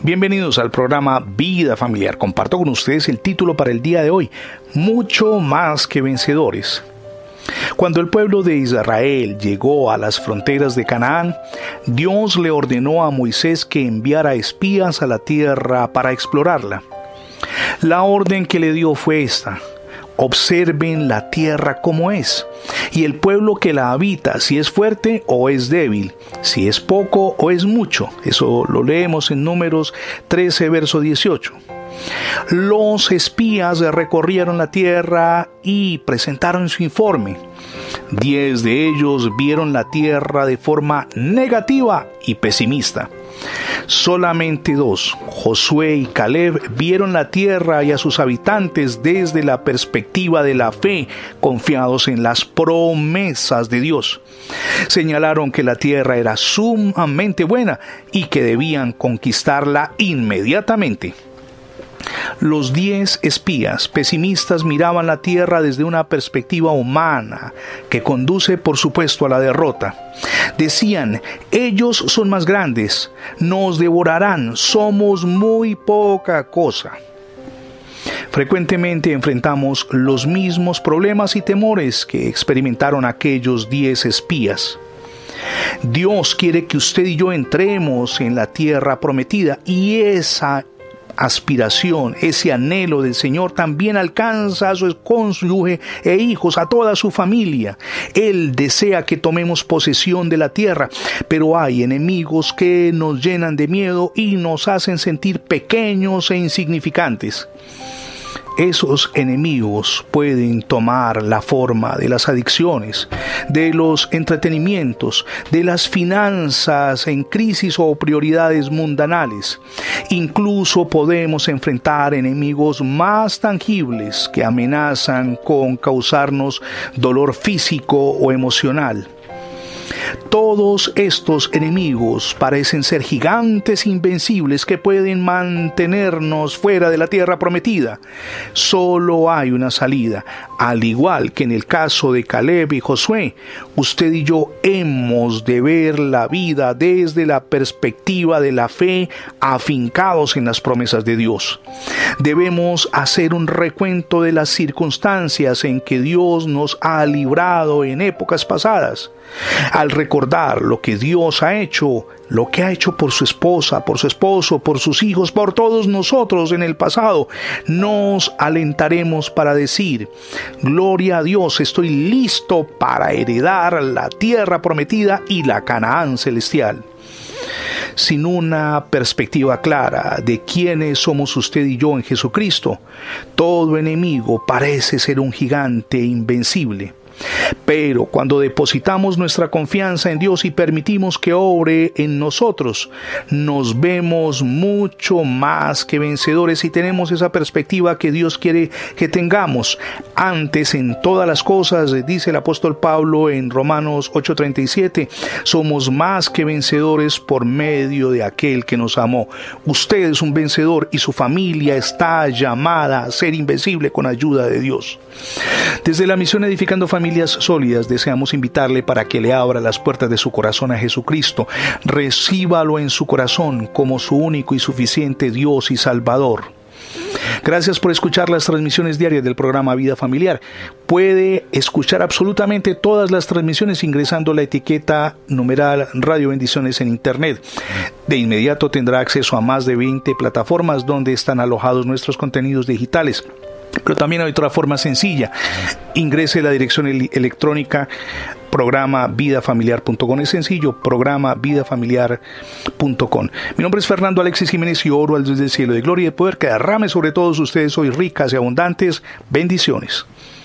Bienvenidos al programa Vida Familiar. Comparto con ustedes el título para el día de hoy, Mucho más que vencedores. Cuando el pueblo de Israel llegó a las fronteras de Canaán, Dios le ordenó a Moisés que enviara espías a la tierra para explorarla. La orden que le dio fue esta. Observen la tierra como es, y el pueblo que la habita, si es fuerte o es débil, si es poco o es mucho. Eso lo leemos en números 13, verso 18. Los espías recorrieron la tierra y presentaron su informe. Diez de ellos vieron la tierra de forma negativa y pesimista. Solamente dos, Josué y Caleb, vieron la tierra y a sus habitantes desde la perspectiva de la fe, confiados en las promesas de Dios. Señalaron que la tierra era sumamente buena y que debían conquistarla inmediatamente. Los diez espías pesimistas miraban la tierra desde una perspectiva humana que conduce por supuesto a la derrota. Decían, ellos son más grandes, nos devorarán, somos muy poca cosa. Frecuentemente enfrentamos los mismos problemas y temores que experimentaron aquellos diez espías. Dios quiere que usted y yo entremos en la tierra prometida y esa aspiración, ese anhelo del Señor también alcanza a su cónyuge e hijos, a toda su familia. Él desea que tomemos posesión de la tierra, pero hay enemigos que nos llenan de miedo y nos hacen sentir pequeños e insignificantes. Esos enemigos pueden tomar la forma de las adicciones, de los entretenimientos, de las finanzas en crisis o prioridades mundanales. Incluso podemos enfrentar enemigos más tangibles que amenazan con causarnos dolor físico o emocional. Todos estos enemigos parecen ser gigantes invencibles que pueden mantenernos fuera de la tierra prometida. Solo hay una salida. Al igual que en el caso de Caleb y Josué, usted y yo hemos de ver la vida desde la perspectiva de la fe, afincados en las promesas de Dios. Debemos hacer un recuento de las circunstancias en que Dios nos ha librado en épocas pasadas. Al recordar lo que Dios ha hecho, lo que ha hecho por su esposa, por su esposo, por sus hijos, por todos nosotros en el pasado, nos alentaremos para decir, Gloria a Dios, estoy listo para heredar la tierra prometida y la Canaán celestial sin una perspectiva clara de quiénes somos usted y yo en Jesucristo, todo enemigo parece ser un gigante invencible. Pero cuando depositamos nuestra confianza en Dios y permitimos que obre en nosotros, nos vemos mucho más que vencedores y tenemos esa perspectiva que Dios quiere que tengamos. Antes en todas las cosas, dice el apóstol Pablo en Romanos 8:37, somos más que vencedores por medio de aquel que nos amó. Usted es un vencedor y su familia está llamada a ser invencible con ayuda de Dios. Desde la misión Edificando Familias Sólidas deseamos invitarle para que le abra las puertas de su corazón a Jesucristo. Recíbalo en su corazón como su único y suficiente Dios y Salvador. Gracias por escuchar las transmisiones diarias del programa Vida Familiar. Puede escuchar absolutamente todas las transmisiones ingresando la etiqueta numeral Radio Bendiciones en Internet. De inmediato tendrá acceso a más de 20 plataformas donde están alojados nuestros contenidos digitales. Pero también hay otra forma sencilla. Ingrese la dirección electrónica programa vidafamiliar.com. Es sencillo, programa vidafamiliar.com. Mi nombre es Fernando Alexis Jiménez y oro al Dios del cielo de gloria y de poder que derrame sobre todos ustedes hoy ricas y abundantes bendiciones.